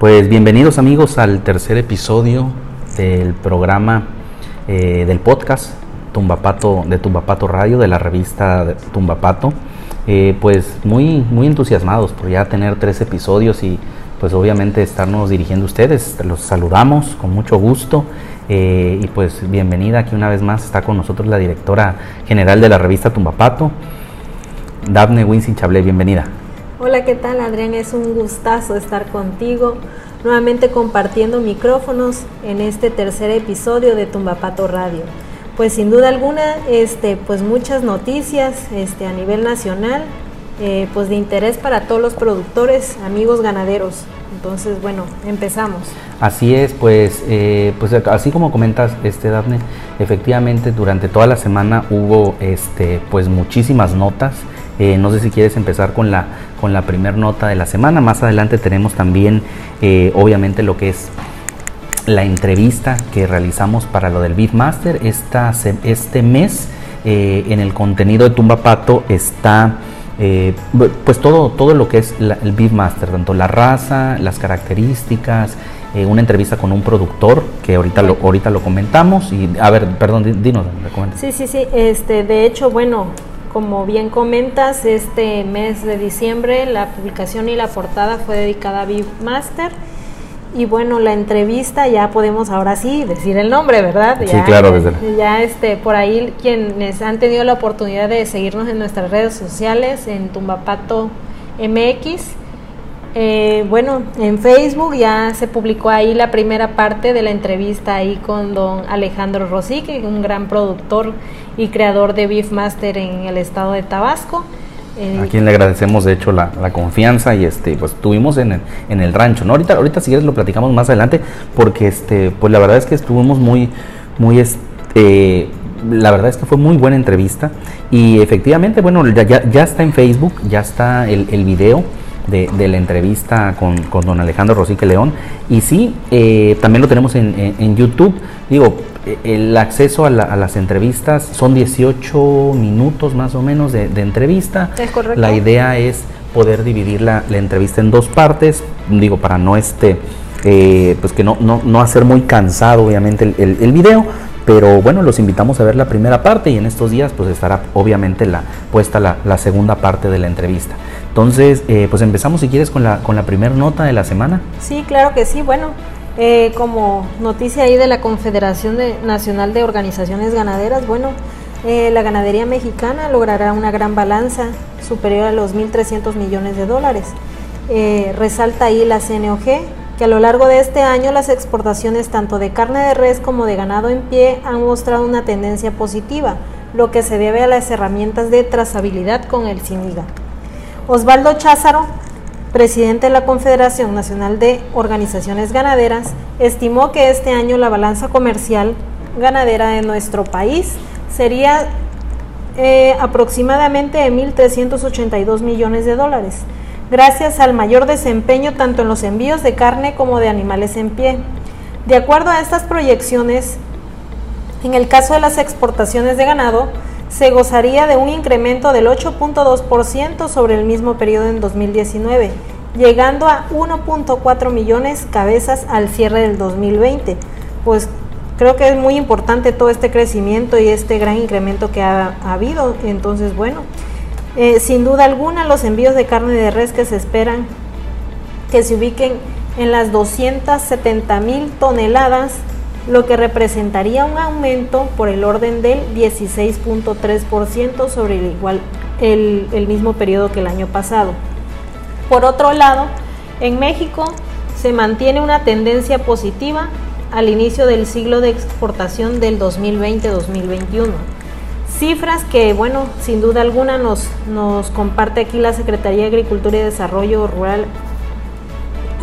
Pues bienvenidos amigos al tercer episodio del programa eh, del podcast Tumbapato de Tumbapato Radio de la revista Tumbapato. Eh, pues muy muy entusiasmados por ya tener tres episodios y pues obviamente estarnos dirigiendo a ustedes. Los saludamos con mucho gusto eh, y pues bienvenida aquí una vez más está con nosotros la directora general de la revista Tumbapato, Daphne Winsin Chablé, bienvenida. Hola, ¿qué tal Adrián? Es un gustazo estar contigo, nuevamente compartiendo micrófonos en este tercer episodio de Tumbapato Radio. Pues sin duda alguna, este, pues muchas noticias este, a nivel nacional, eh, pues de interés para todos los productores, amigos ganaderos. Entonces, bueno, empezamos. Así es, pues, eh, pues así como comentas, este Dafne, efectivamente durante toda la semana hubo, este, pues muchísimas notas. Eh, no sé si quieres empezar con la con la primera nota de la semana. Más adelante tenemos también, eh, obviamente, lo que es la entrevista que realizamos para lo del Beatmaster. Esta, este mes, eh, en el contenido de Tumba Pato, está pues todo, todo lo que es el Beatmaster, tanto la raza, las características. una entrevista con un productor que ahorita lo ahorita lo comentamos y a ver perdón dinos sí sí sí este de hecho bueno como bien comentas, este mes de diciembre la publicación y la portada fue dedicada a Master. Y bueno, la entrevista ya podemos ahora sí decir el nombre, ¿verdad? Sí, claro, desde Ya este, por ahí quienes han tenido la oportunidad de seguirnos en nuestras redes sociales, en Tumbapato MX, eh, bueno, en Facebook ya se publicó ahí la primera parte de la entrevista ahí con don Alejandro Rossi, que es un gran productor y creador de Beefmaster en el estado de Tabasco. Eh, a quien le agradecemos de hecho la, confianza y este pues estuvimos en el, en el rancho, ¿no? Ahorita, ahorita si quieres lo platicamos más adelante porque este pues la verdad es que estuvimos muy, muy este, la verdad es que fue muy buena entrevista y efectivamente, bueno, ya, ya, está en Facebook, ya está el, el video de, la entrevista con, don Alejandro Rosique León. Y sí, eh, también lo tenemos en, YouTube. Digo, eh, el acceso a, las entrevistas son 18 minutos más o menos de, entrevista. La idea es poder dividir la, entrevista en dos partes, digo, para no este, eh, pues que no, no, hacer muy cansado obviamente el, el, video, pero bueno, los invitamos a ver la primera parte y en estos días pues estará obviamente la, puesta la, la segunda parte de la entrevista. Entonces, eh, pues empezamos si quieres con la, con la primera nota de la semana. Sí, claro que sí. Bueno, eh, como noticia ahí de la Confederación Nacional de Organizaciones Ganaderas, bueno, eh, la ganadería mexicana logrará una gran balanza superior a los 1.300 millones de dólares. resalta ahí la CNOG que a lo largo de este año las exportaciones tanto de carne de res como de ganado en pie han mostrado una tendencia positiva, lo que se debe a las herramientas de trazabilidad con el CINIGA. Osvaldo Cházaro, presidente de la Confederación Nacional de Organizaciones Ganaderas, estimó que este año la balanza comercial ganadera de nuestro país sería eh, aproximadamente de 1.382 millones de dólares, gracias al mayor desempeño tanto en los envíos de carne como de animales en pie. De acuerdo a estas proyecciones, en el caso de las exportaciones de ganado, se gozaría de un incremento del 8.2% sobre el mismo periodo en 2019, llegando a 1.4 millones cabezas al cierre del 2020. Pues creo que es muy importante todo este crecimiento y este gran incremento que ha, habido. Entonces, bueno, eh, sin duda alguna los envíos de carne de res que se esperan que se ubiquen en las 270 mil toneladas lo que representaría un aumento por el orden del 16.3% sobre el, igual, el, mismo periodo que el año pasado. Por otro lado, en México se mantiene una tendencia positiva al inicio del ciclo de exportación del 2020-2021. Cifras que, bueno, sin duda alguna nos, nos comparte aquí la Secretaría de Agricultura y Desarrollo Rural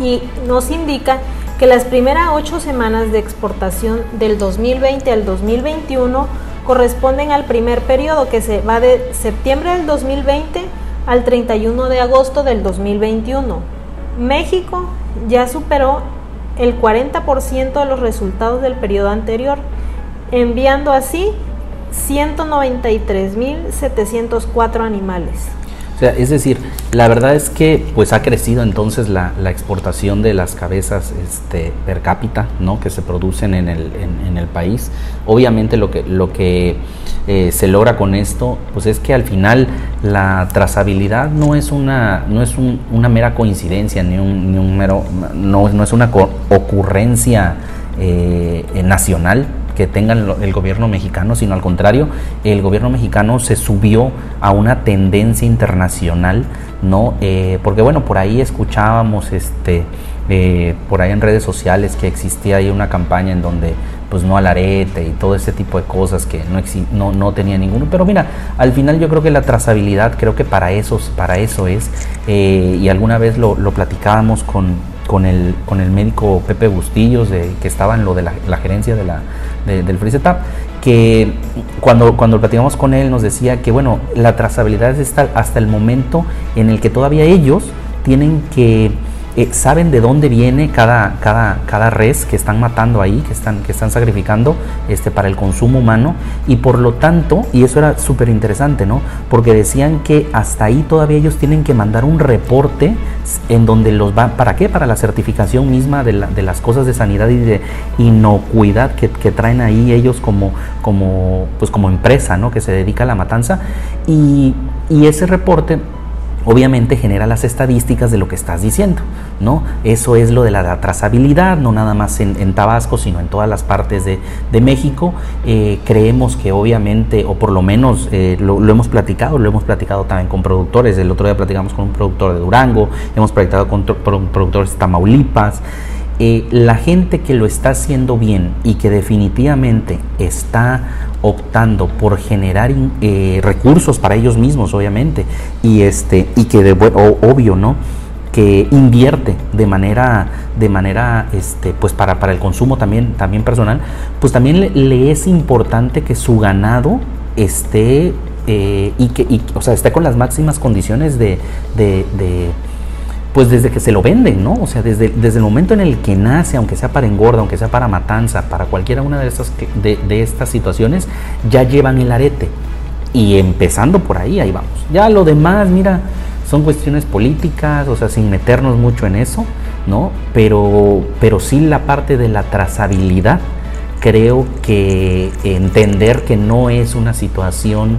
y nos indica que las primeras ocho semanas de exportación del 2020 al 2021 corresponden al primer periodo que se va de septiembre del 2020 al 31 de agosto del 2021. México ya superó el 40% de los resultados del periodo anterior, enviando así 193.704 animales. O sea, es decir, la verdad es que pues ha crecido entonces la, exportación de las cabezas este, per cápita, ¿no? Que se producen en el, en, el país. Obviamente lo que, lo que eh, se logra con esto, pues es que al final la trazabilidad no es una, no es una mera coincidencia, ni un, ni un mero, no, no es una ocurrencia eh, nacional, que tengan el gobierno mexicano, sino al contrario, el gobierno mexicano se subió a una tendencia internacional, ¿no? Eh, porque bueno, por ahí escuchábamos, este, eh, por ahí en redes sociales que existía ahí una campaña en donde pues no al arete y todo ese tipo de cosas que no, no, no tenía ninguno. Pero mira, al final yo creo que la trazabilidad, creo que para eso, para eso es, eh, y alguna vez lo, lo platicábamos con, con el, con el médico Pepe Bustillos, de, que estaba en lo de la, gerencia de la, del FreeZetap, que cuando, cuando platicamos con él nos decía que bueno, la trazabilidad es hasta el momento en el que todavía ellos tienen que eh, saben de dónde viene cada, cada, cada res que están matando ahí, que están, que están sacrificando este, para el consumo humano y por lo tanto, y eso era súper interesante, ¿no? Porque decían que hasta ahí todavía ellos tienen que mandar un reporte en donde los va, ¿para qué? Para la certificación misma de, de las cosas de sanidad y de inocuidad que, que, traen ahí ellos como, como, pues como empresa, ¿no? Que se dedica a la matanza y, y ese reporte obviamente genera las estadísticas de lo que estás diciendo, ¿no? Eso es lo de la trazabilidad, no nada más en, Tabasco, sino en todas las partes de, México. Eh, creemos que obviamente, o por lo menos eh, lo, hemos platicado, lo hemos platicado también con productores, el otro día platicamos con un productor de Durango, hemos platicado con productores de Tamaulipas. Eh, la gente que lo está haciendo bien y que definitivamente está optando por generar eh, recursos para ellos mismos, obviamente, y este y que de obvio, ¿no? que invierte de manera de manera este pues para, para el consumo también también personal pues también le, es importante que su ganado esté eh, y que o sea esté con las máximas condiciones de pues desde que se lo venden, ¿no? O sea, desde, desde el momento en el que nace, aunque sea para engorda, aunque sea para matanza, para cualquiera una de estas, de, de estas situaciones, ya llevan el arete. Y empezando por ahí, ahí vamos. Ya lo demás, mira, son cuestiones políticas, o sea, sin meternos mucho en eso, ¿no? Pero, pero sí la parte de la trazabilidad, creo que entender que no es una situación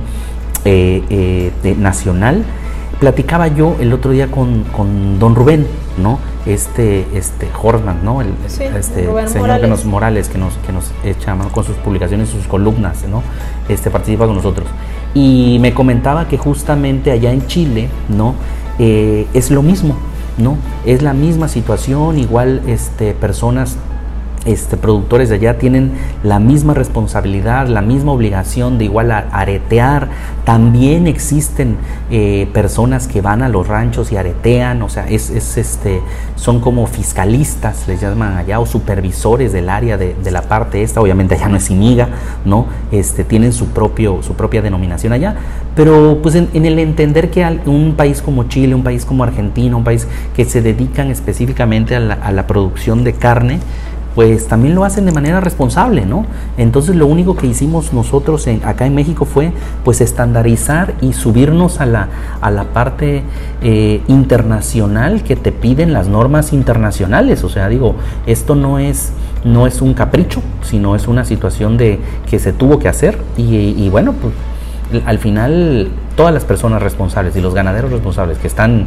eh, eh, nacional, platicaba yo el otro día con, con don Rubén, ¿no? Este, este Horstman, ¿no? El, este señor Morales. que nos Morales, que nos, que nos echa mano con sus publicaciones, sus columnas, ¿no? Este participa con nosotros. Y me comentaba que justamente allá en Chile, ¿no? Eh, es lo mismo, ¿no? Es la misma situación, igual este, personas este, productores de allá tienen la misma responsabilidad, la misma obligación de igual aretear. También existen eh, personas que van a los ranchos y aretean, o sea, es, este, son como fiscalistas, les llaman allá, o supervisores del área de, la parte esta. Obviamente allá no es INIGA, ¿no? Este, tienen su, propio, su propia denominación allá. Pero pues en, el entender que un país como Chile, un país como Argentina, un país que se dedican específicamente a la, a la producción de carne, pues también lo hacen de manera responsable, ¿no? Entonces lo único que hicimos nosotros en, acá en México fue pues estandarizar y subirnos a la, a la parte eh, internacional que te piden las normas internacionales. O sea, digo, esto no es, no es un capricho, sino es una situación de que se tuvo que hacer y, y bueno, pues al final todas las personas responsables y los ganaderos responsables que están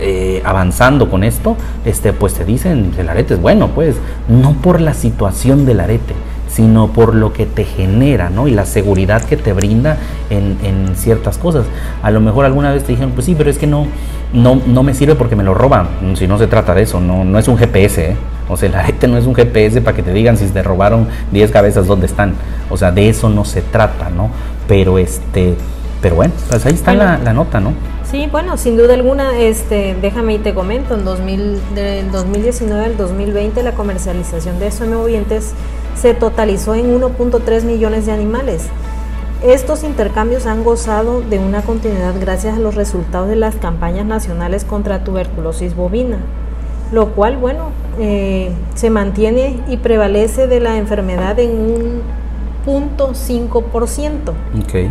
eh, avanzando con esto, este, pues te dicen, el arete es bueno, pues, no por la situación del arete, sino por lo que te genera, ¿no? Y la seguridad que te brinda en, ciertas cosas. A lo mejor alguna vez te dijeron, pues sí, pero es que no, no, no me sirve porque me lo roban. Si no se trata de eso, no, no es un GPS, ¿eh? O sea, el arete no es un GPS para que te digan si te robaron 10 cabezas dónde están. O sea, de eso no se trata, ¿no? Pero este, pero bueno, pues ahí está la, la nota, ¿no? Sí, bueno, sin duda alguna, este, déjame y te comento, en 2000, del 2019 al 2020 la comercialización de movientes se totalizó en 1.3 millones de animales. Estos intercambios han gozado de una continuidad gracias a los resultados de las campañas nacionales contra tuberculosis bovina, lo cual, bueno, eh, se mantiene y prevalece de la enfermedad en un punto 5%. Okay.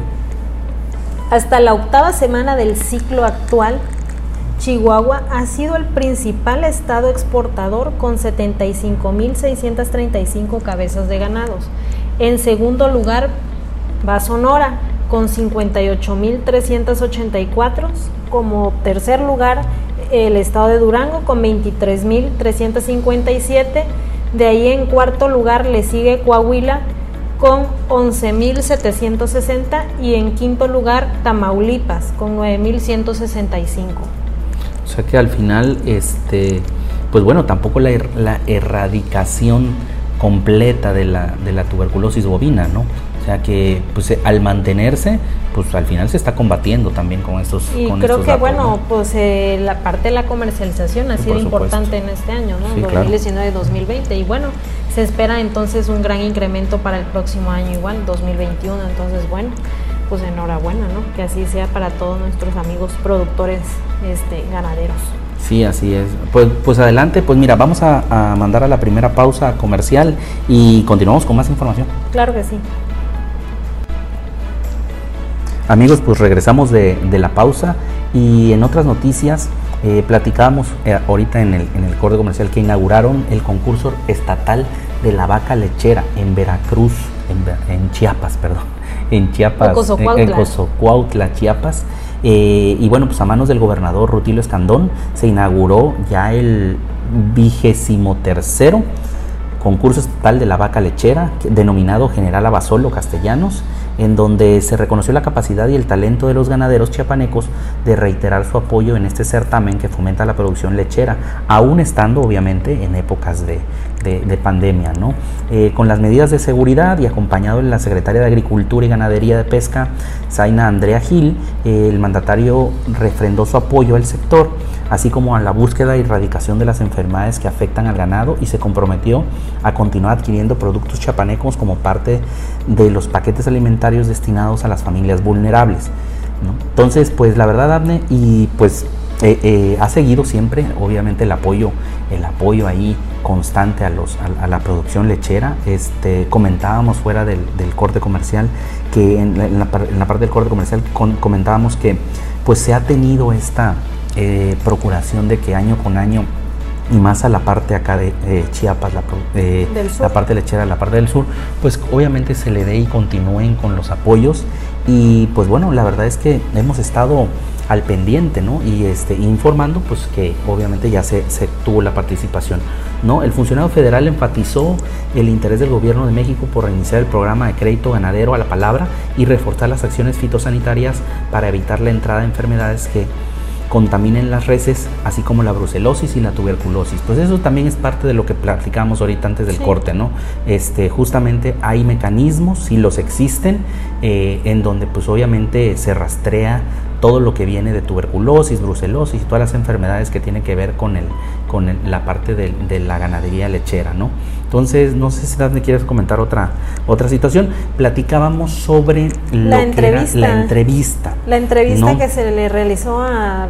Hasta la octava semana del ciclo actual, Chihuahua ha sido el principal estado exportador con 75.635 cabezas de ganados. En segundo lugar va Sonora con 58.384. Como tercer lugar el estado de Durango con 23.357. De ahí en cuarto lugar le sigue Coahuila con 11.760 y en quinto lugar Tamaulipas con 9.165. O sea que al final, este, pues bueno, tampoco la, er, la erradicación completa de la, de la tuberculosis bovina, ¿no? O sea que pues, al mantenerse, pues al final se está combatiendo también con estos. Y creo que bueno, pues eh, la parte de la comercialización ha sido importante en este año, ¿no? Sí, 2019-2020 y bueno, se espera entonces un gran incremento para el próximo año igual, 2021. Entonces bueno, pues enhorabuena, ¿no? Que así sea para todos nuestros amigos productores, este, ganaderos. Sí, así es. Pues, pues adelante, pues mira, vamos a, a mandar a la primera pausa comercial y continuamos con más información. Claro que sí. Amigos, pues regresamos de, la pausa y en otras noticias eh, platicábamos eh, ahorita en el, en el corte comercial que inauguraron el concurso estatal de la vaca lechera en Veracruz, en, Chiapas, perdón, en Chiapas, en, Cozocuautla, Chiapas. Eh, y bueno, pues a manos del gobernador Rutilio Escandón se inauguró ya el vigésimo tercero concurso estatal de la vaca lechera, denominado General Abasolo Castellanos, en donde se reconoció la capacidad y el talento de los ganaderos chiapanecos de reiterar su apoyo en este certamen que fomenta la producción lechera, aún estando obviamente en épocas de, pandemia. ¿no? Eh, con las medidas de seguridad y acompañado de la secretaria de Agricultura y Ganadería de Pesca, Zaina Andrea Gil, eh, el mandatario refrendó su apoyo al sector así como a la búsqueda y erradicación de las enfermedades que afectan al ganado y se comprometió a continuar adquiriendo productos chapanecos como parte de los paquetes alimentarios destinados a las familias vulnerables. Entonces, pues la verdad, Abne, y pues eh, eh, ha seguido siempre, obviamente, el apoyo, el apoyo ahí constante a, los, a, la producción lechera. Este, comentábamos fuera del, corte comercial que en la, parte del corte comercial comentábamos que pues se ha tenido esta, eh, procuración de que año con año y más a la parte acá de Chiapas, la, eh, la, parte lechera, la parte del sur, pues obviamente se le dé y continúen con los apoyos y pues bueno, la verdad es que hemos estado al pendiente, ¿no? Y este, informando, pues que obviamente ya se, se, tuvo la participación, ¿no? El funcionario federal enfatizó el interés del gobierno de México por reiniciar el programa de crédito ganadero a la palabra y reforzar las acciones fitosanitarias para evitar la entrada de enfermedades que contaminen las reses, así como la brucelosis y la tuberculosis. Pues eso también es parte de lo que platicamos ahorita antes del corte, ¿no? Este, justamente hay mecanismos, si los existen, eh, en donde pues obviamente se rastrea todo lo que viene de tuberculosis, brucelosis y todas las enfermedades que tienen que ver con, el, con la parte de, la ganadería lechera, ¿no? Entonces, no sé si me quieres comentar otra, otra situación. Platicábamos sobre la entrevista. la entrevista. La entrevista que se le realizó a,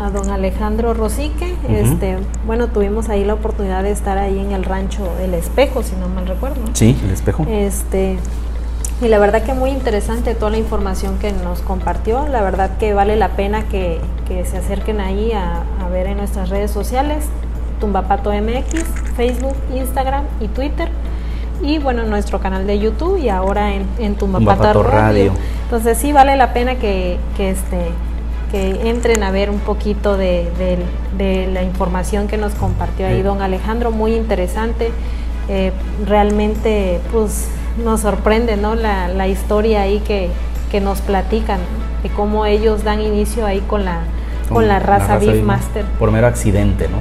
a don Alejandro Rosique. este, bueno, tuvimos ahí la oportunidad de estar ahí en el rancho El Espejo, si no mal recuerdo. Sí, El Espejo. Este, y la verdad que muy interesante toda la información que nos compartió. La verdad que vale la pena que, se acerquen ahí a, ver en nuestras redes sociales, Tumbapato MX, Facebook, Instagram y Twitter. Y bueno, nuestro canal de YouTube y ahora en, en Tumbapato, Radio. Entonces sí vale la pena que, este, que entren a ver un poquito de, la información que nos compartió ahí don Alejandro, muy interesante. Eh, realmente, pues nos sorprende ¿no? la, la historia ahí que, que, nos platican, de cómo ellos dan inicio ahí con la, con, la raza, Beef Master. Por mero accidente, ¿no?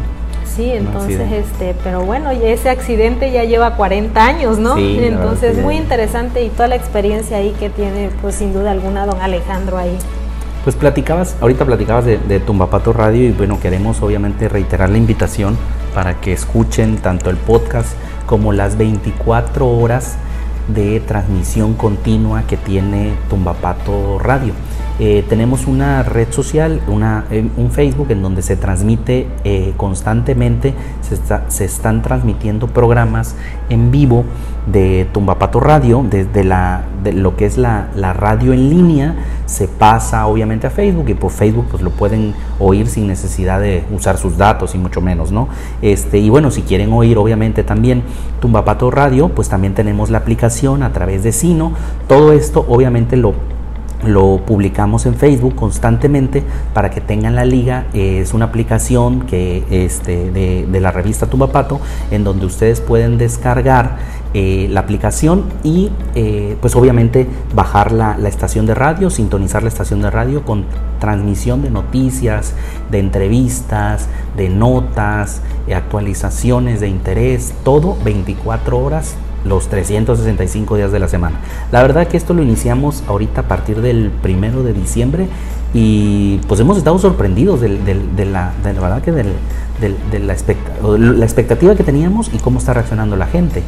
Sí, entonces, este, pero bueno, ese accidente ya lleva 40 años, ¿no? entonces, muy interesante y toda la experiencia ahí que tiene, pues sin duda alguna, don Alejandro ahí. Pues platicabas, ahorita platicabas de, de Tumbapato Radio y bueno, queremos obviamente reiterar la invitación para que escuchen tanto el podcast como las 24 horas de transmisión continua que tiene Tumbapato Radio. Eh, tenemos una red social, una, eh, un Facebook en donde se transmite eh, constantemente, se, están transmitiendo programas en vivo de Tumbapato Radio, desde la, de lo que es la, radio en línea, se pasa obviamente a Facebook y por Facebook pues lo pueden oír sin necesidad de usar sus datos y mucho menos, ¿no? Este, y bueno, si quieren oír obviamente también Tumbapato Radio, pues también tenemos la aplicación a través de Sino. Todo esto obviamente lo lo publicamos en Facebook constantemente para que tengan la liga. Es una aplicación que, este, de, la revista Tumbapato en donde ustedes pueden descargar eh, la aplicación y eh, pues obviamente bajar la, estación de radio, sintonizar la estación de radio con transmisión de noticias, de entrevistas, de notas, eh, actualizaciones de interés, todo 24 horas los 365 días de la semana. La verdad que esto lo iniciamos ahorita a partir del primero de diciembre y pues hemos estado sorprendidos de, la, verdad que de la, la expectativa que teníamos y cómo está reaccionando la gente.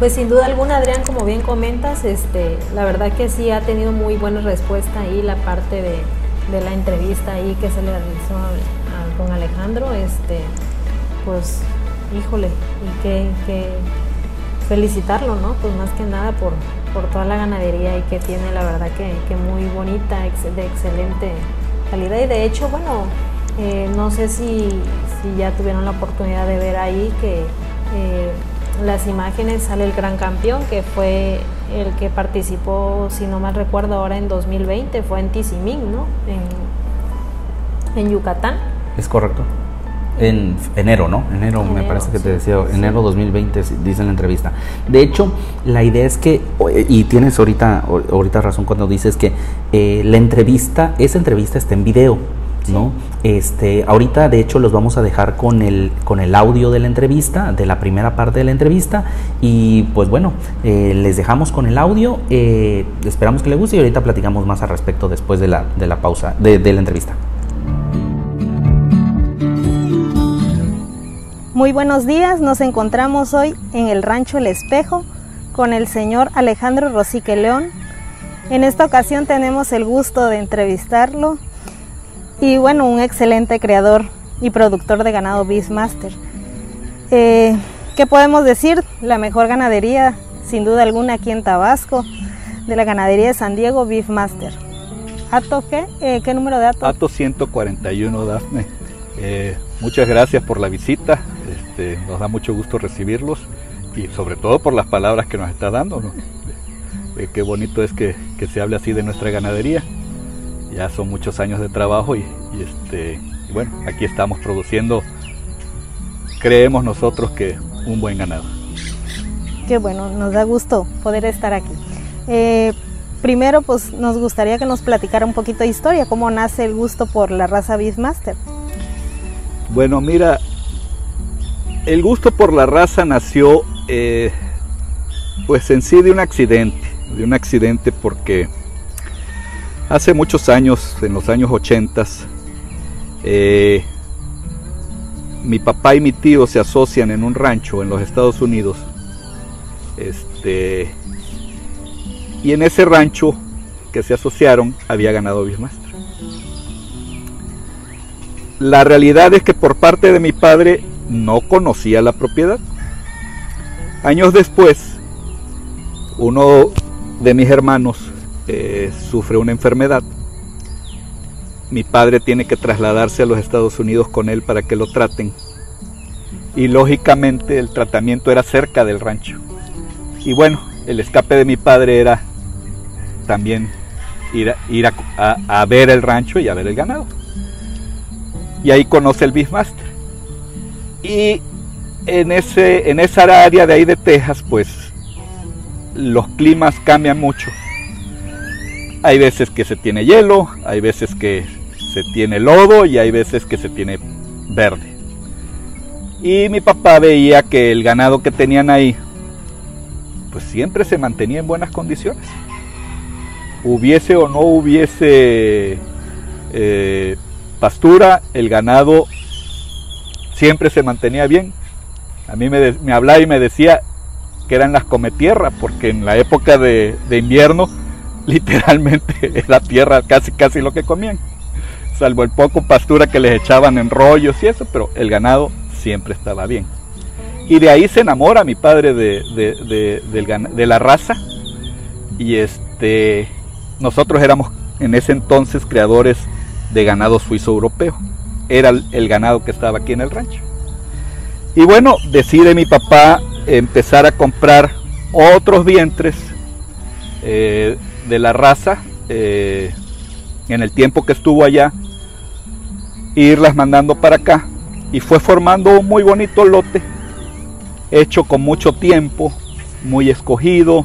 Pues sin duda alguna, Adrián, como bien comentas, este, la verdad que sí ha tenido muy buena respuesta ahí la parte de, la entrevista ahí que se le realizó con Alejandro, este, pues, híjole, y qué, felicitarlo, ¿no? Pues más que nada por, por toda la ganadería y que tiene la verdad que, que muy bonita, de excelente calidad y de hecho, bueno, eh, no sé si, si, ya tuvieron la oportunidad de ver ahí que eh, las imágenes sale el gran campeón que fue el que participó, si no mal recuerdo, ahora en 2020, fue en Tizimín, ¿no? En, en Yucatán. Es correcto. En enero, ¿no? Enero, me parece que te decía, enero 2020, dice en la entrevista. De hecho, la idea es que, y tienes ahorita, ahorita razón cuando dices que eh, la entrevista, esa entrevista está en video, ¿no? Este, ahorita de hecho los vamos a dejar con el, con el audio de la entrevista, de la primera parte de la entrevista y pues bueno, eh, les dejamos con el audio, eh, esperamos que les guste y ahorita platicamos más al respecto después de la, de la pausa, de la entrevista. Muy buenos días, nos encontramos hoy en el rancho El Espejo con el señor Alejandro Rosique León. En esta ocasión tenemos el gusto de entrevistarlo y bueno, un excelente creador y productor de ganado Beastmaster. Eh, ¿Qué podemos decir? La mejor ganadería, sin duda alguna, aquí en Tabasco, de la ganadería de San Diego Beefmaster. ¿Ato qué? Eh, ¿Qué número de Ato? Ato 141, Dafne. Eh, muchas gracias por la visita. Este, nos da mucho gusto recibirlos y sobre todo por las palabras que nos está dando. Eh, qué bonito es que, se hable así de nuestra ganadería. Ya son muchos años de trabajo y, este, bueno, aquí estamos produciendo, creemos nosotros que un buen ganado. Qué bueno, nos da gusto poder estar aquí. Eh, primero, pues nos gustaría que nos platicara un poquito de historia, cómo nace el gusto por la raza Beefmaster. Bueno, mira, el gusto por la raza nació eh, pues en sí de un accidente, de un accidente porque hace muchos años, en los años 80, eh, mi papá y mi tío se asocian en un rancho en los Estados Unidos. Este, y en ese rancho que se asociaron había ganado Bismaster. La realidad es que por parte de mi padre no conocía la propiedad. Años después, uno de mis hermanos eh, sufre una enfermedad. Mi padre tiene que trasladarse a los Estados Unidos con él para que lo traten. Y lógicamente el tratamiento era cerca del rancho. Y bueno, el escape de mi padre era también ir, a, ir a, ver el rancho y a ver el ganado. Y ahí conoce el Beefmaster. Y en, ese, en esa área de ahí de Texas, pues los climas cambian mucho. Hay veces que se tiene hielo, hay veces que se tiene lodo y hay veces que se tiene verde. Y mi papá veía que el ganado que tenían ahí, pues siempre se mantenía en buenas condiciones. Hubiese o no hubiese eh, pastura, el ganado siempre se mantenía bien. A mí me, hablaba y me decía que eran las cometierras, porque en la época de, invierno literalmente era tierra casi casi lo que comían, salvo el poco pastura que les echaban en rollos y eso, pero el ganado siempre estaba bien. Y de ahí se enamora mi padre de, de, la raza y este nosotros éramos en ese entonces creadores de ganado suizo europeo. Era el ganado que estaba aquí en el rancho. Y bueno, decide mi papá empezar a comprar otros vientres eh, de la raza eh, en el tiempo que estuvo allá, irlas mandando para acá. Y fue formando un muy bonito lote, hecho con mucho tiempo, muy escogido,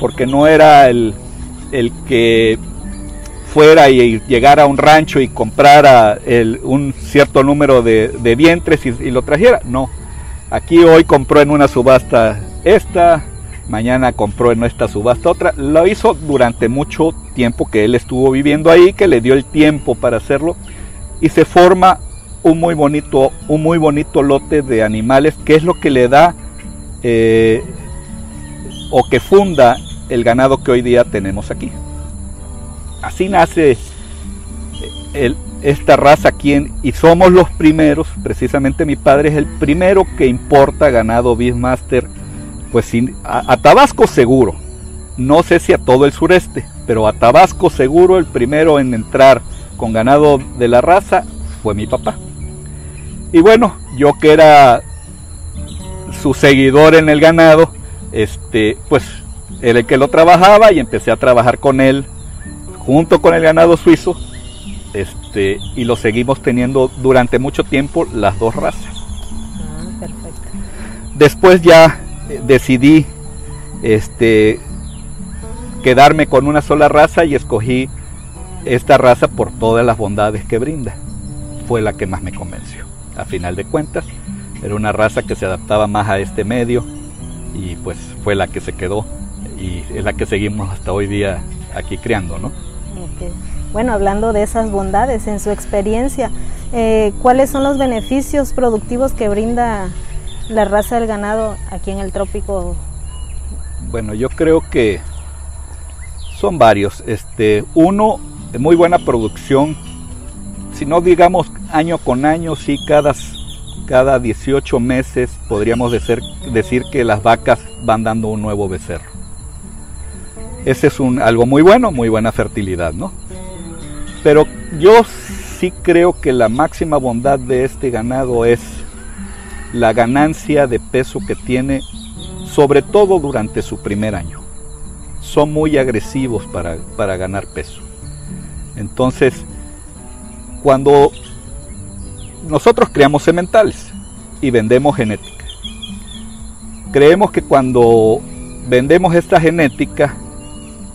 porque no era el, el que fuera y llegara a un rancho y comprara un cierto número de, vientres y, y, lo trajera. No, aquí hoy compró en una subasta esta, mañana compró en esta subasta otra. Lo hizo durante mucho tiempo que él estuvo viviendo ahí, que le dio el tiempo para hacerlo y se forma un muy bonito, un muy bonito lote de animales que es lo que le da eh, o que funda el ganado que hoy día tenemos aquí. Así nace eh, esta raza aquí y somos los primeros, precisamente mi padre es el primero que importa ganado Beefmaster, pues a, a, Tabasco seguro, no sé si a todo el sureste, pero a Tabasco seguro el primero en entrar con ganado de la raza fue mi papá. Y bueno, yo que era su seguidor en el ganado, este, pues era el que lo trabajaba y empecé a trabajar con él junto con el ganado suizo este, y lo seguimos teniendo durante mucho tiempo las dos razas. Ah, Después ya decidí este, quedarme con una sola raza y escogí esta raza por todas las bondades que brinda. Fue la que más me convenció. A final de cuentas, era una raza que se adaptaba más a este medio y pues fue la que se quedó y es la que seguimos hasta hoy día aquí criando, ¿no? Bueno, hablando de esas bondades, en su experiencia, eh, ¿cuáles son los beneficios productivos que brinda la raza del ganado aquí en el trópico? Bueno, yo creo que son varios. Este, uno, muy buena producción. Si no digamos año con año, sí cada, cada 18 meses podríamos decir, decir que las vacas van dando un nuevo becerro. Ese es un, algo muy bueno, muy buena fertilidad, ¿no? Pero yo sí creo que la máxima bondad de este ganado es la ganancia de peso que tiene, sobre todo durante su primer año. Son muy agresivos para, para ganar peso. Entonces, cuando nosotros creamos sementales y vendemos genética, creemos que cuando vendemos esta genética,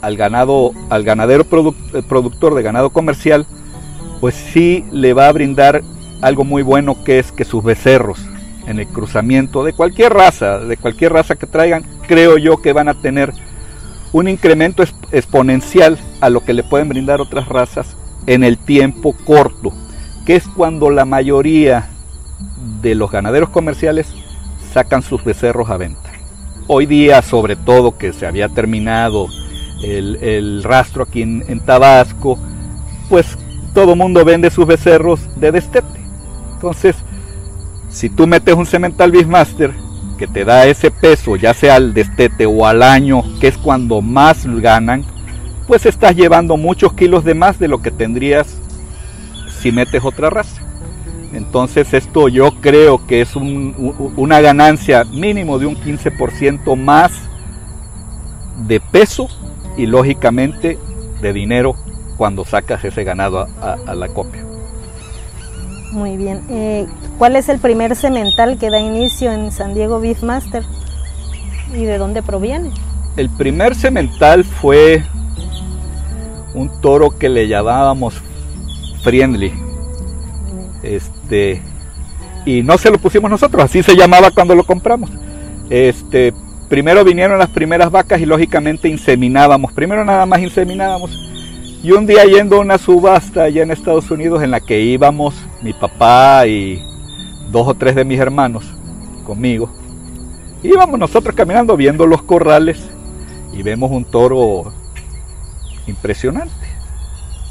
al ganado, al ganadero eh, productor de ganado comercial, pues sí le va a brindar algo muy bueno que es que sus becerros en el cruzamiento de cualquier raza, de cualquier raza que traigan, creo yo que van a tener un incremento exponencial a lo que le pueden brindar otras razas en el tiempo corto, que es cuando la mayoría de los ganaderos comerciales sacan sus becerros a venta. Hoy día, sobre todo que se había terminado el, rastro aquí en, Tabasco, pues todo mundo vende sus becerros de destete. Entonces, si tú metes un cemental Beefmaster que te da ese peso, ya sea al destete o al año, que es cuando más ganan, pues estás llevando muchos kilos de más de lo que tendrías si metes otra raza. Entonces esto yo creo que es una ganancia mínimo de un 15% más de peso y lógicamente de dinero cuando sacas ese ganado a, la copia. Muy bien. Eh, ¿Cuál es el primer cemental que da inicio en San Diego Beefmaster? ¿Y de dónde proviene? El primer cemental fue un toro que le llamábamos Friendly. Este, y no se lo pusimos nosotros, así se llamaba cuando lo compramos. Este, primero vinieron las primeras vacas y lógicamente inseminábamos. Primero nada más inseminábamos. Y un día yendo a una subasta allá en Estados Unidos en la que íbamos mi papá y dos o tres de mis hermanos conmigo, íbamos nosotros caminando viendo los corrales y vemos un toro impresionante.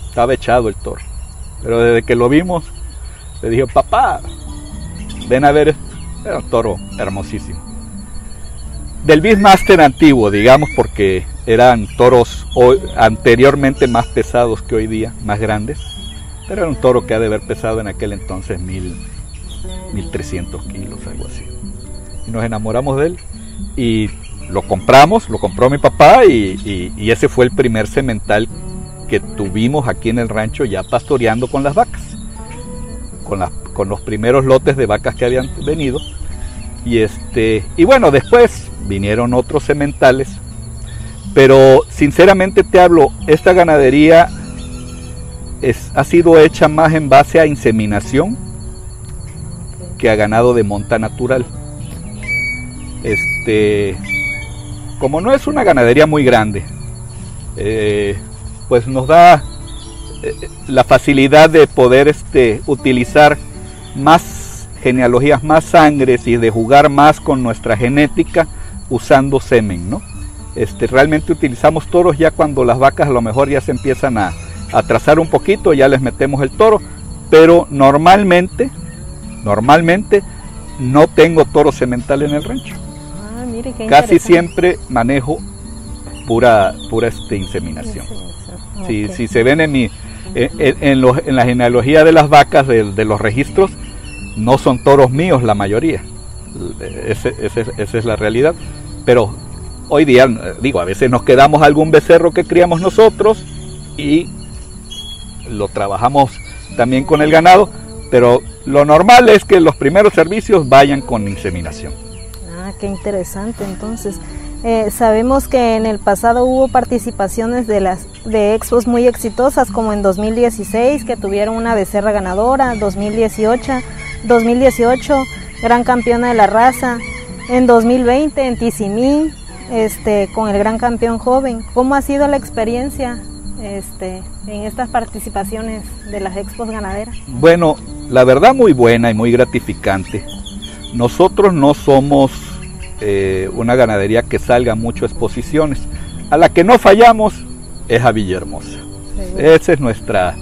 Estaba echado el toro. Pero desde que lo vimos, le dije, papá, ven a ver, era un toro hermosísimo. Del Beastmaster antiguo, digamos, porque eran toros anteriormente más pesados que hoy día, más grandes. Pero era un toro que ha de haber pesado en aquel entonces mil, 1300 kilos, algo así. Y nos enamoramos de él y lo compramos, lo compró mi papá y, ese fue el primer semental que tuvimos aquí en el rancho ya pastoreando con las vacas, con, con los primeros lotes de vacas que habían venido. Y, este, y bueno, después vinieron otros sementales, pero sinceramente te hablo, esta ganadería es, ha sido hecha más en base a inseminación que a ganado de monta natural. Este, como no es una ganadería muy grande, eh, pues nos da eh, la facilidad de poder este, utilizar más genealogías, más sangres y de jugar más con nuestra genética usando semen, ¿no? Este, realmente utilizamos toros ya cuando las vacas a lo mejor ya se empiezan a, a trazar un poquito, ya les metemos el toro, pero normalmente, normalmente no tengo toro semental en el rancho. Ah, Casi siempre manejo pura, pura este, inseminación. Si, se ven en, mi, en, la genealogía de las vacas, de, los registros, no son toros míos la mayoría. esa es la realidad. Pero hoy día, digo, a veces nos quedamos algún becerro que criamos nosotros y lo trabajamos también con el ganado, pero lo normal es que los primeros servicios vayan con inseminación. Ah, qué interesante. Entonces, eh, sabemos que en el pasado hubo participaciones de las de expos muy exitosas, como en 2016 que tuvieron una becerra ganadora, 2018, 2018 gran campeona de la raza, en 2020 en Tizimín, este, con el gran campeón joven. ¿Cómo ha sido la experiencia este, en estas participaciones de las expos ganaderas? Bueno, la verdad muy buena y muy gratificante. Nosotros no somos eh, una ganadería que salga mucho a exposiciones. A la que no fallamos es a Villahermosa. Ese es nuestra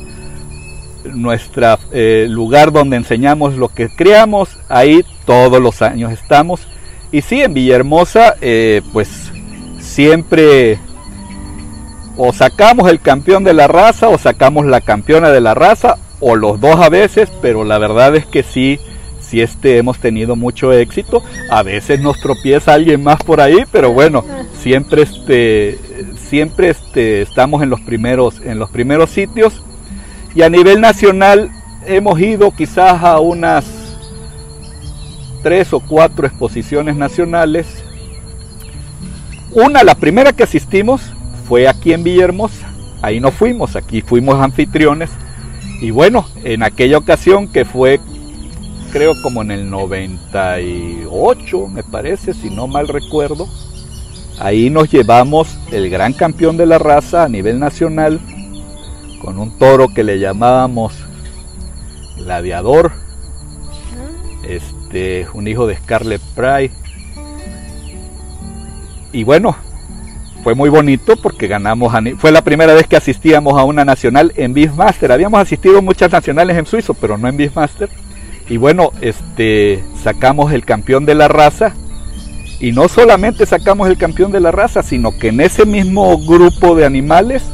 nuestra eh, lugar donde enseñamos lo que creamos. Ahí todos los años estamos. Y sí, en Villahermosa, eh, pues siempre o sacamos el campeón de la raza o sacamos la campeona de la raza o los dos a veces, pero la verdad es que sí, sí este, hemos tenido mucho éxito. A veces nos tropieza alguien más por ahí, pero bueno, siempre este, siempre este, estamos en los primeros, en los primeros sitios. Y a nivel nacional hemos ido quizás a unas tres o cuatro exposiciones nacionales. Una, la primera que asistimos, fue aquí en Villahermosa. Ahí no fuimos, aquí fuimos anfitriones. Y bueno, en aquella ocasión que fue, creo como en el 98, me parece, si no mal recuerdo, ahí nos llevamos el gran campeón de la raza a nivel nacional, con un toro que le llamábamos gladiador, un hijo de Scarlett Pride. Y bueno, fue muy bonito porque ganamos, fue la primera vez que asistíamos a una nacional en Beefmaster. Habíamos asistido a muchas nacionales en Suizo, pero no en Beefmaster. Y bueno, este, sacamos el campeón de la raza. Y no solamente sacamos el campeón de la raza, sino que en ese mismo grupo de animales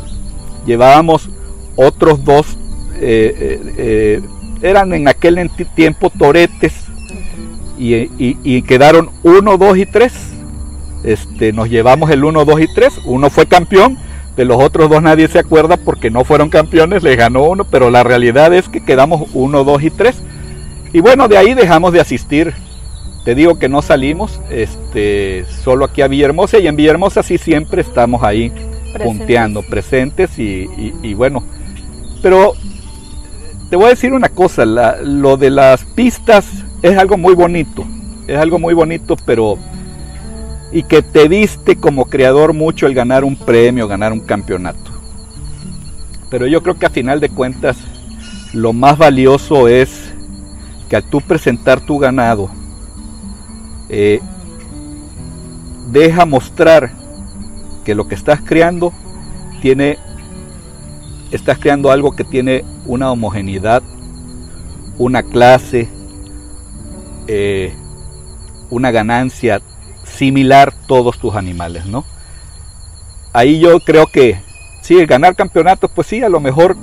llevábamos otros dos, eh, eh, eh, eran en aquel tiempo toretes, y, y quedaron uno, dos y tres este, nos llevamos el 1, 2 y 3. Uno fue campeón, de los otros dos nadie se acuerda porque no fueron campeones, le ganó uno, pero la realidad es que quedamos 1, 2 y 3. Y bueno, de ahí dejamos de asistir. Te digo que no salimos, este, solo aquí a Villahermosa y en Villahermosa sí siempre estamos ahí punteando, presentes y, y, bueno, pero te voy a decir una cosa, lo de las pistas es algo muy bonito, es algo muy bonito, pero y que te diste como creador mucho el ganar un premio, ganar un campeonato. Pero yo creo que a final de cuentas lo más valioso es que al tú presentar tu ganado, eh, deja mostrar que lo que estás creando tiene, estás creando algo que tiene una homogeneidad, una clase, eh, una ganancia similar todos tus animales, ¿no? Ahí yo creo que sí, ganar campeonatos, pues sí, a lo mejor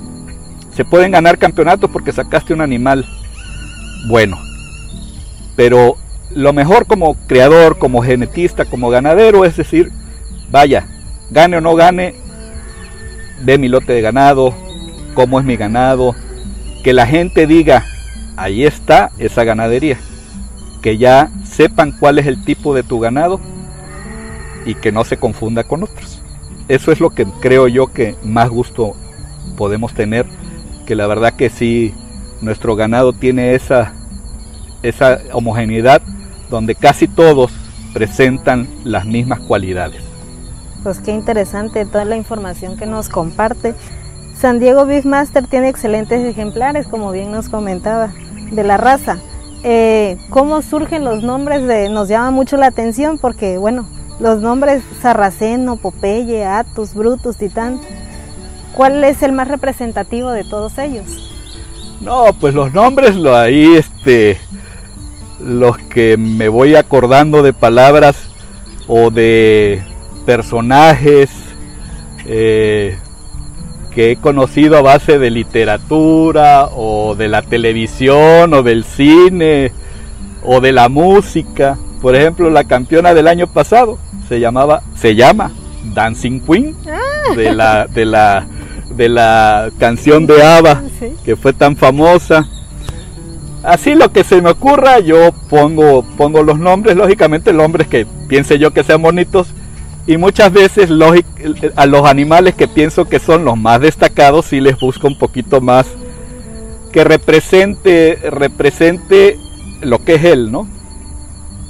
se pueden ganar campeonatos porque sacaste un animal bueno. Pero lo mejor como creador, como genetista, como ganadero, es decir, vaya, gane o no gane, ve mi lote de ganado, cómo es mi ganado, que la gente diga, ahí está esa ganadería, que ya sepan cuál es el tipo de tu ganado y que no se confunda con otros. Eso es lo que creo yo que más gusto podemos tener, que la verdad que sí, nuestro ganado tiene esa, esa homogeneidad donde casi todos presentan las mismas cualidades. Pues qué interesante toda la información que nos comparte. San Diego Beefmaster tiene excelentes ejemplares, como bien nos comentaba, de la raza. Eh, ¿Cómo surgen los nombres? De, nos llama mucho la atención porque, bueno, los nombres Sarraceno, Popeye, Atus, Brutus, Titán, ¿cuál es el más representativo de todos ellos? No, pues los nombres, lo ahí, este, los que me voy acordando de palabras o de personajes eh, que he conocido a base de literatura o de la televisión o del cine o de la música. Por ejemplo, la campeona del año pasado se llamaba, se llama Dancing Queen ah. de la de la de la canción de ABBA que fue tan famosa. Así lo que se me ocurra, yo pongo pongo los nombres, lógicamente nombres que piense yo que sean bonitos y muchas veces a los animales que pienso que son los más destacados sí les busco un poquito más que represente, represente lo que es él, ¿no?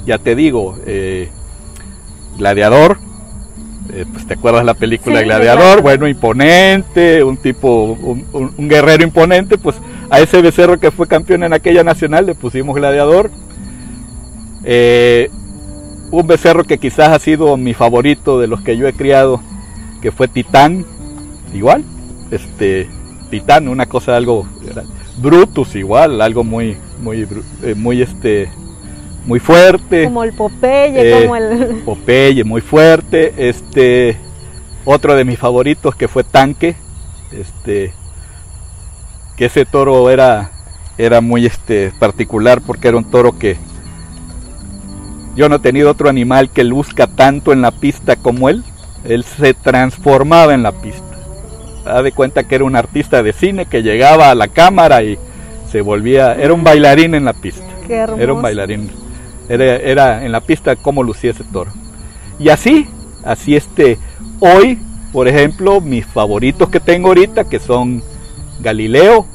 Ya te digo, eh, Gladiador, eh, pues te acuerdas la película Gladiador, bueno, imponente, un tipo, un, guerrero imponente, pues a ese becerro que fue campeón en aquella nacional le pusimos Gladiador. Eh, un becerro que quizás ha sido mi favorito de los que yo he criado, que fue Titán, igual, este, Titán, una cosa algo, Brutus igual, algo muy, muy, eh, muy este, muy fuerte. Como el Popeye, eh, como el... Popeye, muy fuerte, este, otro de mis favoritos que fue Tanque, este, que ese toro era, era muy este, particular porque era un toro que, yo no he tenido otro animal que luzca tanto en la pista como él. Él se transformaba en la pista. Da de cuenta que era un artista de cine que llegaba a la cámara y se volvía, era un bailarín en la pista. era un bailarín. Era, era en la pista como lucía ese toro. Y así, así este, hoy, por ejemplo, mis favoritos que tengo ahorita, que son Galileo,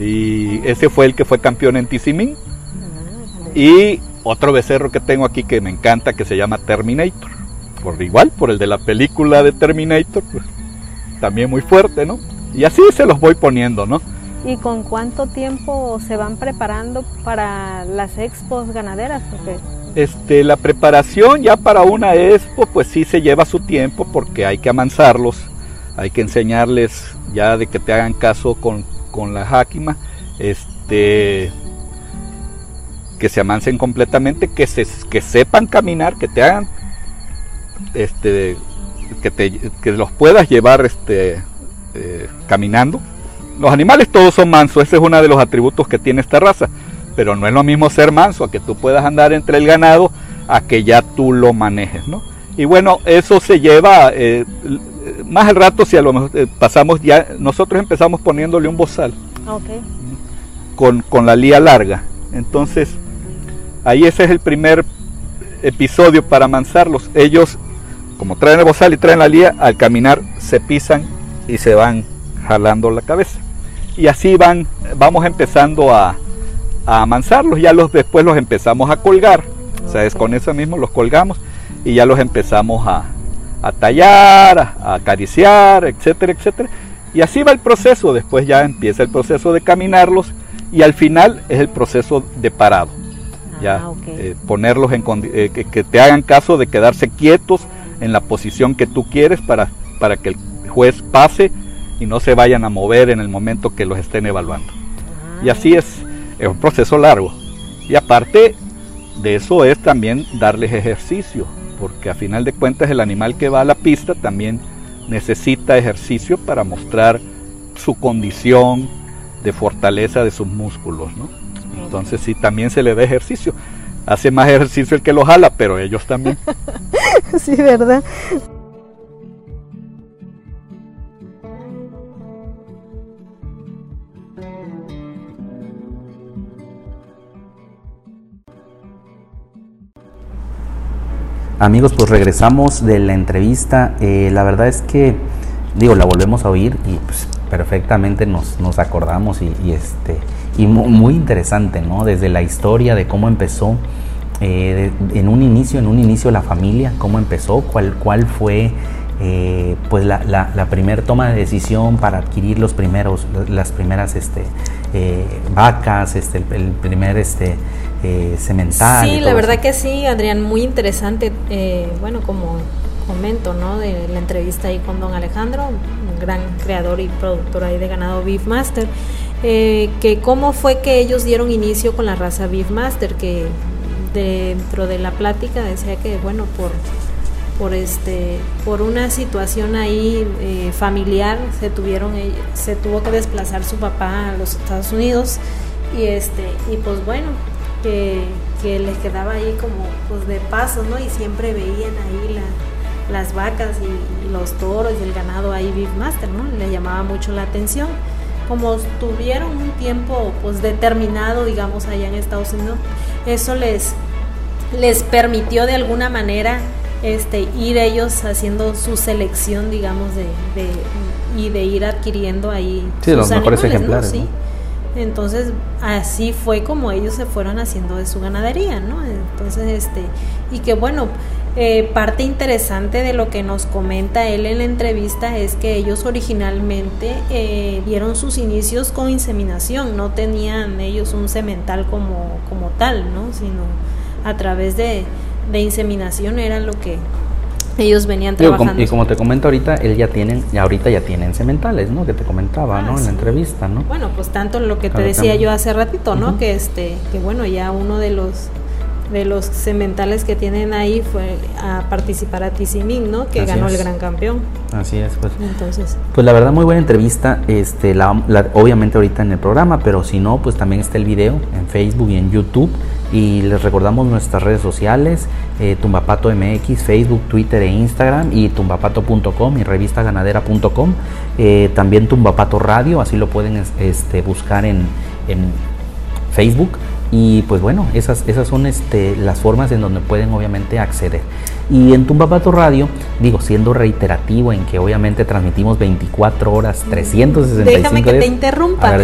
y ese fue el que fue campeón en Tizimín. Ah, y otro becerro que tengo aquí que me encanta que se llama Terminator. Por igual, por el de la película de Terminator, pues también muy fuerte, ¿no? Y así se los voy poniendo, ¿no? ¿Y con cuánto tiempo se van preparando para las expos ganaderas? Este, la preparación ya para una expo, pues sí se lleva su tiempo porque hay que amansarlos, hay que enseñarles ya de que te hagan caso con, con la jáquima. Este, que se amansen completamente, que, se, que sepan caminar, que te hagan, este, que, te, que los puedas llevar este, eh, caminando. Los animales todos son mansos, ese es uno de los atributos que tiene esta raza, pero no es lo mismo ser manso a que tú puedas andar entre el ganado a que ya tú lo manejes, ¿no? Y bueno, eso se lleva, eh, más al rato si a lo mejor eh, pasamos ya, nosotros empezamos poniéndole un bozal. Con, con la lía larga. Entonces, Ahí ese es el primer episodio para amansarlos. Ellos, como traen el bozal y traen la lía, al caminar se pisan y se van jalando la cabeza. Y así van, vamos empezando a, a amansarlos. Ya los después los empezamos a colgar. O sea, es con eso mismo los colgamos y ya los empezamos a, a tallar, a, acariciar, etcétera, etcétera. Y así va el proceso. Después ya empieza el proceso de caminarlos y al final es el proceso de parado ya ah, eh, ponerlos en eh, que, te hagan caso de quedarse quietos en la posición que tú quieres para, para que el juez pase y no se vayan a mover en el momento que los estén evaluando. Y así es, es un proceso largo. Y aparte de eso es también darles ejercicio, porque a final de cuentas el animal que va a la pista también necesita ejercicio para mostrar su condición de fortaleza de sus músculos, ¿no? Entonces sí, también se le da ejercicio. Hace más ejercicio el que lo jala, pero ellos también. sí, ¿verdad? Amigos, pues regresamos de la entrevista. Eh, la verdad es que, digo, la volvemos a oír y pues, perfectamente nos, nos acordamos y, este y muy, interesante, ¿no? Desde la historia de cómo empezó eh, en un inicio, en un inicio la familia, cómo empezó, cuál, cuál fue eh, pues la, la, primer toma de decisión para adquirir los primeros, las primeras este, vacas, este, el primer este, eh, cemental. Sí, la verdad que sí, Adrián, muy interesante. Eh, bueno, como comento, ¿no? De la entrevista ahí con don Alejandro, gran creador y productor ahí de ganado Beefmaster, eh, que cómo fue que ellos dieron inicio con la raza Beefmaster, que dentro de la plática decía que, bueno, por por este por una situación ahí eh, familiar se tuvieron se tuvo que desplazar su papá a los Estados Unidos y este y pues bueno que, les quedaba ahí como pues de paso, ¿no? Y siempre veían ahí las vacas y, los toros y el ganado ahí Beefmaster, ¿no? Le llamaba mucho la atención. Como tuvieron un tiempo pues determinado, digamos, allá en Estados Unidos, eso les, les permitió de alguna manera este, ir ellos haciendo su selección, digamos, de, y de ir adquiriendo ahí sí, los mejores ejemplares. ¿Sí? Entonces, así fue como ellos se fueron haciendo de su ganadería, ¿no? Entonces, este, y que bueno, eh, parte interesante de lo que nos comenta él en la entrevista es que ellos originalmente eh, dieron sus inicios con inseminación, no tenían ellos un semental como, como tal, ¿no? Sino a través de, de inseminación era lo que ellos venían trabajando. y como te comento ahorita, él ya tienen, ya ahorita ya tienen sementales, ¿no? Que te comentaba, ah, ¿no? En la entrevista, ¿no? Bueno, pues tanto lo que te decía yo hace ratito, ¿no? Que este, que bueno, ya uno de los de los sementales que tienen ahí fue a participar a Tizimín, ¿no? Que ganó el gran campeón. Así es, pues. Entonces. Pues la verdad, muy buena entrevista. Este, la, obviamente ahorita en el programa, pero si no, pues también está el video en Facebook y en YouTube. Y les recordamos nuestras redes sociales, eh, Tumbapato MX, Facebook, Twitter e Instagram y tumbapato.com y revistaganadera.com. Eh, también Tumbapato Radio, así lo pueden este, buscar en, en Facebook. Y pues bueno, esas, esas son este, las formas en donde pueden obviamente acceder. Y en Tumbapato Radio, digo, siendo reiterativo en que obviamente transmitimos 24 horas, 365 Déjame que te interrumpa.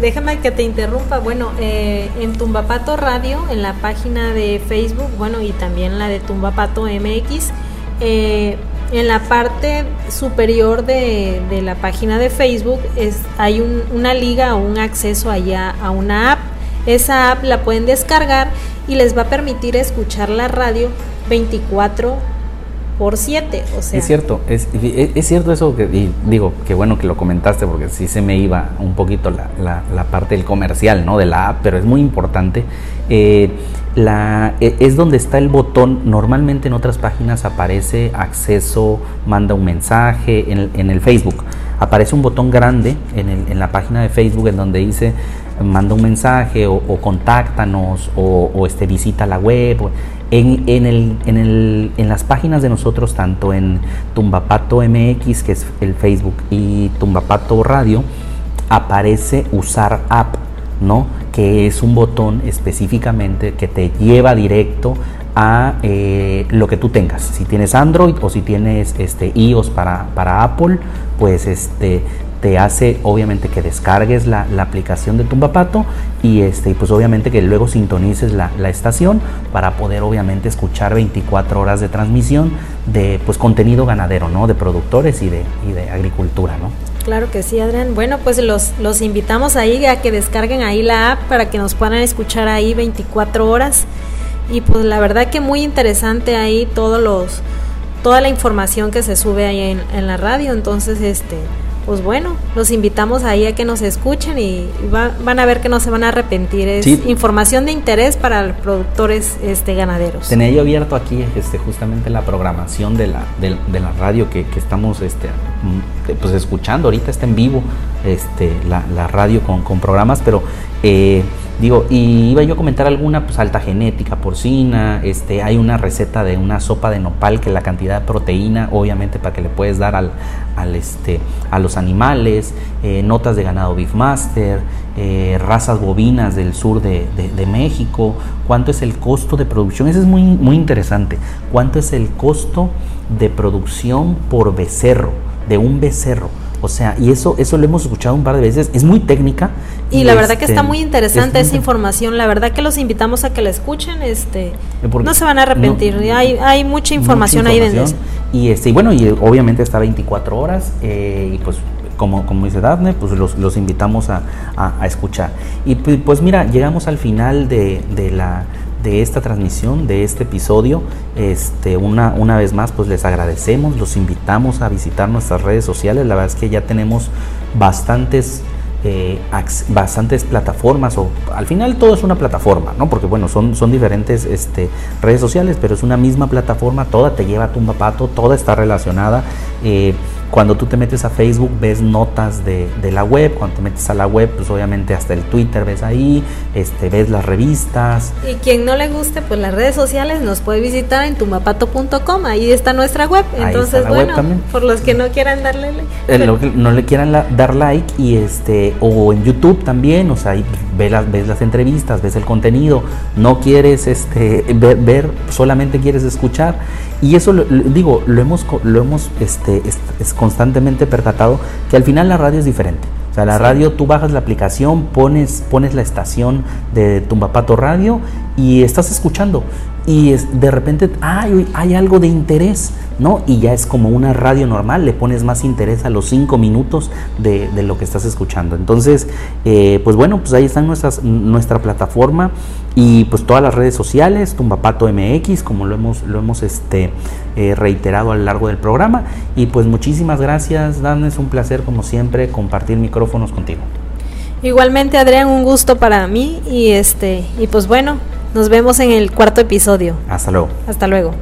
Déjame que te interrumpa. Bueno, eh, en Tumbapato Radio, en la página de Facebook, bueno, y también la de Tumbapato MX, eh, en la parte superior de, la página de Facebook es, hay una liga o un acceso allá a una app. Esa app la pueden descargar y les va a permitir escuchar la radio 24 por 7. O sea. Es cierto, es, es, cierto eso que y digo, que bueno que lo comentaste porque sí se me iba un poquito la, la, parte del comercial, ¿no? De la app, pero es muy importante. Eh, la, e, es donde está el botón, normalmente en otras páginas aparece acceso, manda un mensaje, en el, en el Facebook aparece un botón grande en, el, en, la página de Facebook en donde dice manda un mensaje o, contáctanos o, este, visita la web. En, en, el, en, el, en, las páginas de nosotros, tanto en Tumbapato MX, que es el Facebook, y Tumbapato Radio, aparece usar app, ¿no? Que es un botón específicamente que te lleva directo a eh, lo que tú tengas. Si tienes Android o si tienes este, iOS para, para Apple, pues este, te hace obviamente que descargues la, aplicación de Tumbapato y este pues obviamente que luego sintonices la, estación para poder obviamente escuchar 24 horas de transmisión de pues contenido ganadero, ¿no? De productores y de, agricultura, ¿no? Claro que sí, Adrián. Bueno, pues los, los invitamos ahí a que descarguen ahí la app para que nos puedan escuchar ahí 24 horas. Y pues la verdad que muy interesante ahí todos los, toda la información que se sube ahí en la radio. Entonces, este, pues bueno, los invitamos ahí a que nos escuchen y van a ver que no se van a arrepentir. Es información de interés para productores este, ganaderos. Tenía yo abierto aquí este, justamente la programación de la, de, la radio que, estamos este, mm, pues escuchando. Ahorita está en vivo este, la, radio con, con programas, pero... Eh, Digo, y iba yo a comentar alguna pues alta genética porcina, este, hay una receta de una sopa de nopal que la cantidad de proteína, obviamente para que le puedes dar al, al este, a los animales, eh, notas de ganado Beefmaster, eh, razas bovinas del sur de, de, México, cuánto es el costo de producción, eso es muy, muy interesante, cuánto es el costo de producción por becerro, de un becerro. O sea, y eso, eso lo hemos escuchado un par de veces, es muy técnica. Y, la verdad que está este, muy interesante esa información, la verdad que los invitamos a que la escuchen, este, no se van a arrepentir, hay, hay mucha información, ahí dentro. Y, este, y bueno, y obviamente está 24 horas, eh, y pues como, como dice Daphne, pues los, los invitamos a, a, escuchar. Y pues mira, llegamos al final de, de la de esta transmisión, de este episodio. Este, una, una vez más, pues les agradecemos, los invitamos a visitar nuestras redes sociales. La verdad es que ya tenemos bastantes eh, bastantes plataformas o al final todo es una plataforma, ¿no? Porque bueno, son, son diferentes este, redes sociales, pero es una misma plataforma, toda te lleva a Tumbapato, toda está relacionada. Eh, cuando tú te metes a Facebook ves notas de, la web, cuando te metes a la web, pues obviamente hasta el Twitter ves ahí, este, ves las revistas. Y quien no le guste, pues las redes sociales nos puede visitar en tumapato.com, ahí está nuestra web. Entonces, bueno, por los que no quieran darle like. Eh, no le quieran dar like y este, o en YouTube también, o sea, ahí ves las, ves las entrevistas, ves el contenido, no quieres este, ver, solamente quieres escuchar. Y eso, lo, digo, lo hemos, lo hemos este, constantemente percatado que al final la radio es diferente. O sea, la radio, tú bajas la aplicación, pones, pones la estación de Tumbapato Radio y estás escuchando. Y es, de repente hay, algo de interés, ¿no? Y ya es como una radio normal, le pones más interés a los cinco minutos de, lo que estás escuchando. Entonces, eh, pues bueno, pues ahí está nuestra plataforma y pues todas las redes sociales, Tumbapato MX, como lo hemos, lo hemos este, eh, reiterado a lo largo del programa. Y pues muchísimas gracias, Dan, es un placer como siempre compartir micrófonos contigo. Igualmente, Adrián, un gusto para mí y este y pues bueno, nos vemos en el cuarto episodio. Hasta luego. Hasta luego.